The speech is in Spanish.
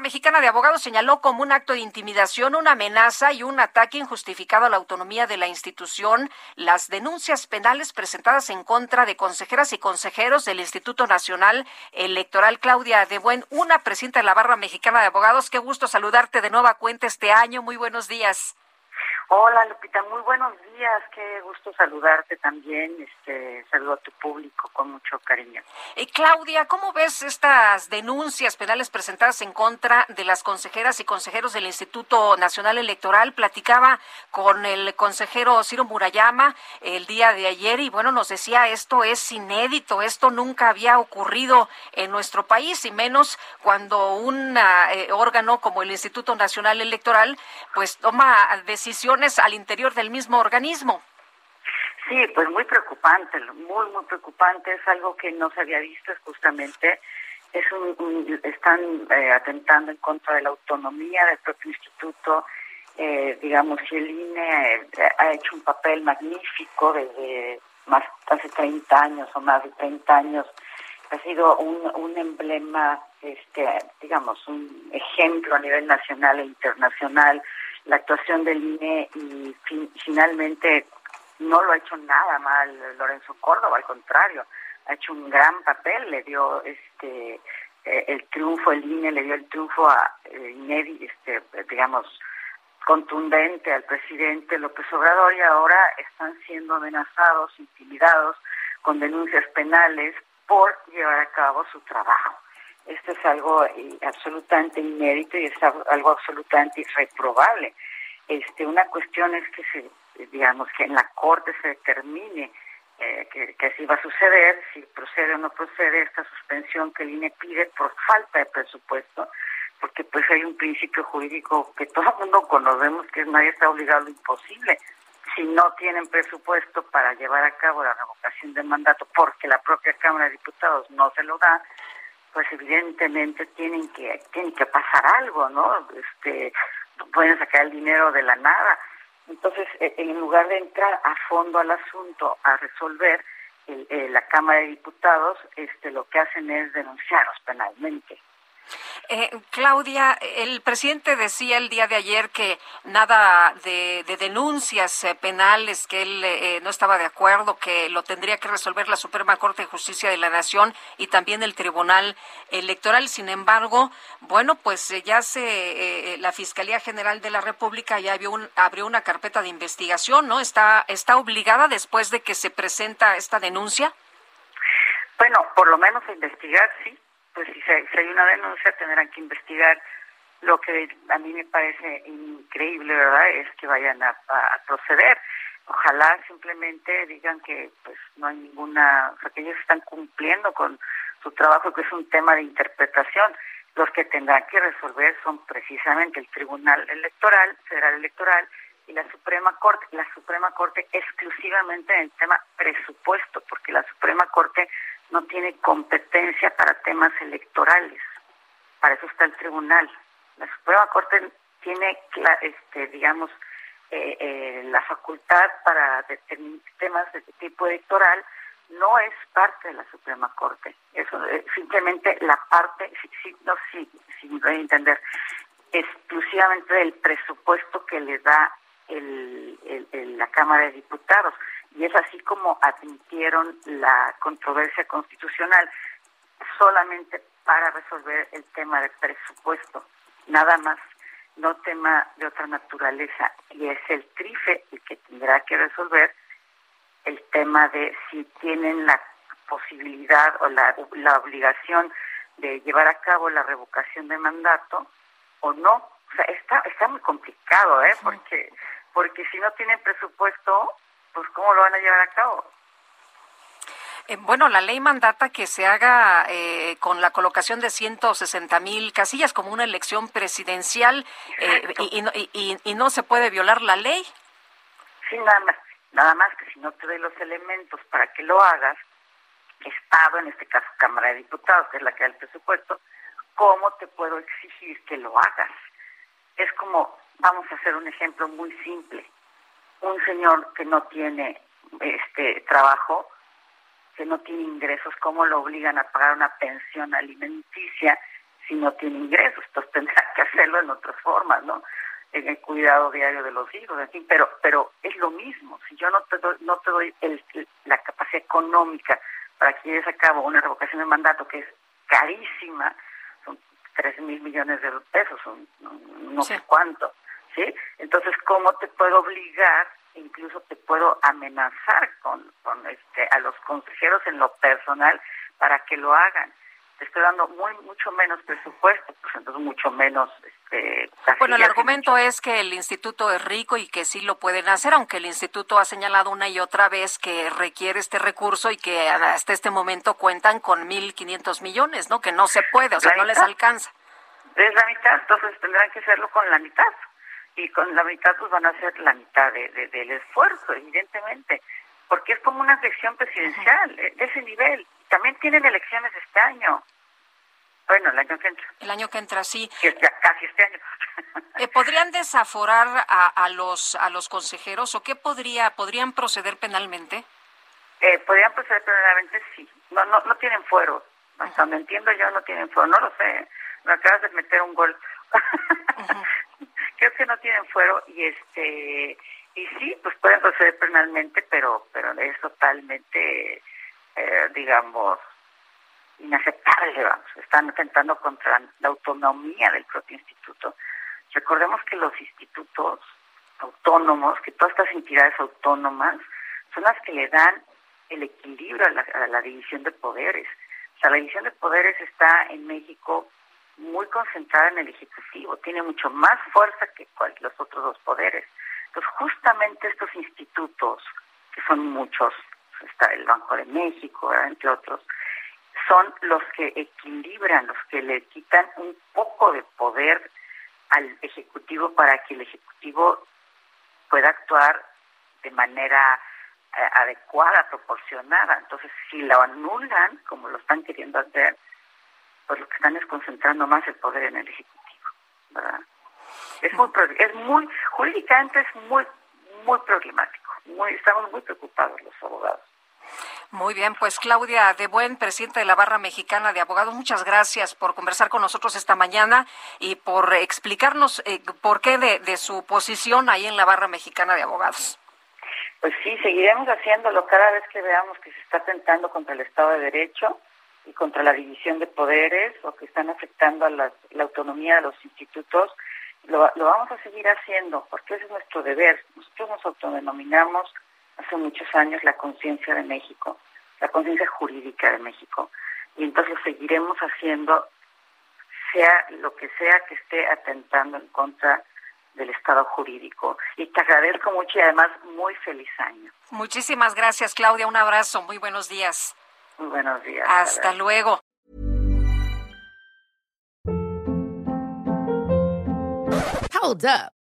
Mexicana de abogados señaló como un acto de intimidación, una amenaza y un ataque injustificado a la autonomía de la institución las denuncias penales presentadas en contra de consejeras y consejeros del Instituto Nacional Electoral. Claudia de Buen, una presidenta de la barra mexicana de abogados. Qué gusto saludarte de nueva cuenta este año. Muy buenos días. Hola Lupita, muy buenos días, qué gusto saludarte también, este, saludo a tu público con mucho cariño. Eh, Claudia, ¿cómo ves estas denuncias penales presentadas en contra de las consejeras y consejeros del Instituto Nacional Electoral? Platicaba con el consejero Ciro Murayama el día de ayer y bueno, nos decía esto es inédito, esto nunca había ocurrido en nuestro país y menos cuando un eh, órgano como el Instituto Nacional Electoral pues toma decisiones al interior del mismo organismo. Sí, pues muy preocupante, muy, muy preocupante. Es algo que no se había visto, es justamente, es un, están eh, atentando en contra de la autonomía del propio instituto. Eh, digamos, si el INE eh, ha hecho un papel magnífico desde más hace 30 años o más de 30 años, ha sido un, un emblema, este, digamos, un ejemplo a nivel nacional e internacional la actuación del INE y finalmente no lo ha hecho nada mal Lorenzo Córdoba, al contrario, ha hecho un gran papel, le dio este eh, el triunfo, el INE le dio el triunfo a eh, este, digamos, contundente al presidente López Obrador y ahora están siendo amenazados, intimidados con denuncias penales por llevar a cabo su trabajo. Esto es algo eh, absolutamente inédito y es algo absolutamente irreprobable. Este, una cuestión es que se, digamos, que en la corte se determine eh, que, así va a suceder, si procede o no procede esta suspensión que el INE pide por falta de presupuesto, porque pues hay un principio jurídico que todo el mundo conocemos que nadie está obligado a lo imposible. Si no tienen presupuesto para llevar a cabo la revocación del mandato porque la propia Cámara de Diputados no se lo da, pues evidentemente tienen que tienen que pasar algo, ¿no? Este pueden sacar el dinero de la nada. Entonces, e, en lugar de entrar a fondo al asunto, a resolver, el, la Cámara de Diputados este lo que hacen es denunciarlos penalmente. Eh, Claudia, el presidente decía el día de ayer que nada de, denuncias eh, penales, que él eh, no estaba de acuerdo, que lo tendría que resolver la Suprema Corte de Justicia de la Nación y también el Tribunal Electoral. Sin embargo, bueno, pues ya se la Fiscalía General de la República ya abrió, abrió una carpeta de investigación, ¿no? Está está obligada después de que se presenta esta denuncia. Bueno, por lo menos a investigar, sí pues si, hay una denuncia tendrán que investigar. Lo que a mí me parece increíble, ¿verdad?, es que vayan a, proceder. Ojalá simplemente digan que pues no hay ninguna, o sea, que ellos están cumpliendo con su trabajo, que es un tema de interpretación. Los que tendrán que resolver son precisamente el Tribunal Electoral, Federal Electoral y la Suprema Corte. La Suprema Corte exclusivamente en el tema presupuesto, porque la Suprema Corte no tiene competencia para temas electorales. Para eso está el tribunal. La Suprema Corte tiene, este, digamos, eh, eh, la facultad para determinar temas de tipo electoral, no es parte de la Suprema Corte. Eso es simplemente la parte, si, no, si, si me voy a entender, exclusivamente del presupuesto que le da el, la Cámara de Diputados y es así como admitieron la controversia constitucional solamente para resolver el tema del presupuesto, nada más, no tema de otra naturaleza, y es el TRIFE el que tendrá que resolver el tema de si tienen la posibilidad o la, la obligación de llevar a cabo la revocación de mandato o no. O sea, está, está muy complicado, ¿eh? Porque, porque si no tienen presupuesto, pues ¿cómo lo van a llevar a cabo? Eh, bueno, la ley mandata que se haga eh, con la colocación de 160 mil casillas como una elección presidencial eh, y, y, no se puede violar la ley. Sí, nada más, nada más que si no te doy los elementos para que lo hagas, Estado, en este caso Cámara de Diputados, que es la que da el presupuesto, ¿cómo te puedo exigir que lo hagas? Es como, vamos a hacer un ejemplo muy simple. Un señor que no tiene este trabajo, que no tiene ingresos, ¿cómo lo obligan a pagar una pensión alimenticia si no tiene ingresos? Entonces tendrá que hacerlo en otras formas, ¿no? En el cuidado diario de los hijos, en fin, pero, pero es lo mismo. Si yo no te doy, no te doy la capacidad económica para que lleves a cabo una revocación de mandato que es carísima, son tres mil millones de pesos, son no, sé cuánto, ¿sí? Entonces, ¿cómo te puedo obligar incluso te puedo amenazar con, con este, a los consejeros en lo personal para que lo hagan. Te estoy dando muy mucho menos presupuesto, pues entonces mucho menos. Este, bueno, el argumento es que el instituto es rico y que sí lo pueden hacer, aunque el instituto ha señalado una y otra vez que requiere este recurso y que hasta este momento cuentan con 1.500 millones, ¿no? Que no se puede, o sea, no les alcanza. Es la mitad, entonces tendrán que hacerlo con la mitad y con la mitad pues van a ser la mitad de, del esfuerzo, evidentemente, porque es como una elección presidencial de ese nivel. También tienen elecciones este año. Bueno, el año que entra. El año que entra, sí. casi este año. Eh, ¿Podrían desaforar a, a, los a los consejeros o qué podría podrían proceder penalmente? Eh, podrían proceder penalmente, sí. No, no, no tienen fuero. Hasta donde entiendo yo, no tienen fuero. No lo sé. Me acabas de meter un gol. Creo que no tienen fuero y este y sí pues pueden proceder penalmente pero pero es totalmente eh, digamos inaceptable vamos. Están atentando contra la autonomía del propio instituto. Recordemos que los institutos autónomos que todas estas entidades autónomas son las que le dan el equilibrio a la, a la división de poderes. O sea la división de poderes está en México muy concentrada en el Ejecutivo, tiene mucho más fuerza que los otros dos poderes. Entonces, justamente estos institutos, que son muchos, está el Banco de México, entre otros, son los que equilibran, los que le quitan un poco de poder al Ejecutivo para que el Ejecutivo pueda actuar de manera eh, adecuada, proporcionada. Entonces, si lo anulan, como lo están queriendo hacer, pues lo que están es concentrando más el poder en el Ejecutivo, ¿verdad? Es muy, es muy, jurídicamente es muy, muy problemático, muy, estamos muy preocupados los abogados. Muy bien, pues Claudia De Buen, presidenta de la Barra Mexicana de Abogados, muchas gracias por conversar con nosotros esta mañana y por explicarnos eh, por qué de, de su posición ahí en la Barra Mexicana de Abogados. Pues sí, seguiremos haciéndolo cada vez que veamos que se está atentando contra el Estado de Derecho y contra la división de poderes o que están afectando a la, autonomía de los institutos, lo, lo, vamos a seguir haciendo porque ese es nuestro deber. Nosotros nos autodenominamos hace muchos años la conciencia de México, la conciencia jurídica de México, y entonces lo seguiremos haciendo, sea lo que sea que esté atentando en contra del Estado jurídico. Y te agradezco mucho y además muy feliz año. Muchísimas gracias, Claudia. Un abrazo. Muy buenos días. Muy buenos días. Hasta luego. Hold up.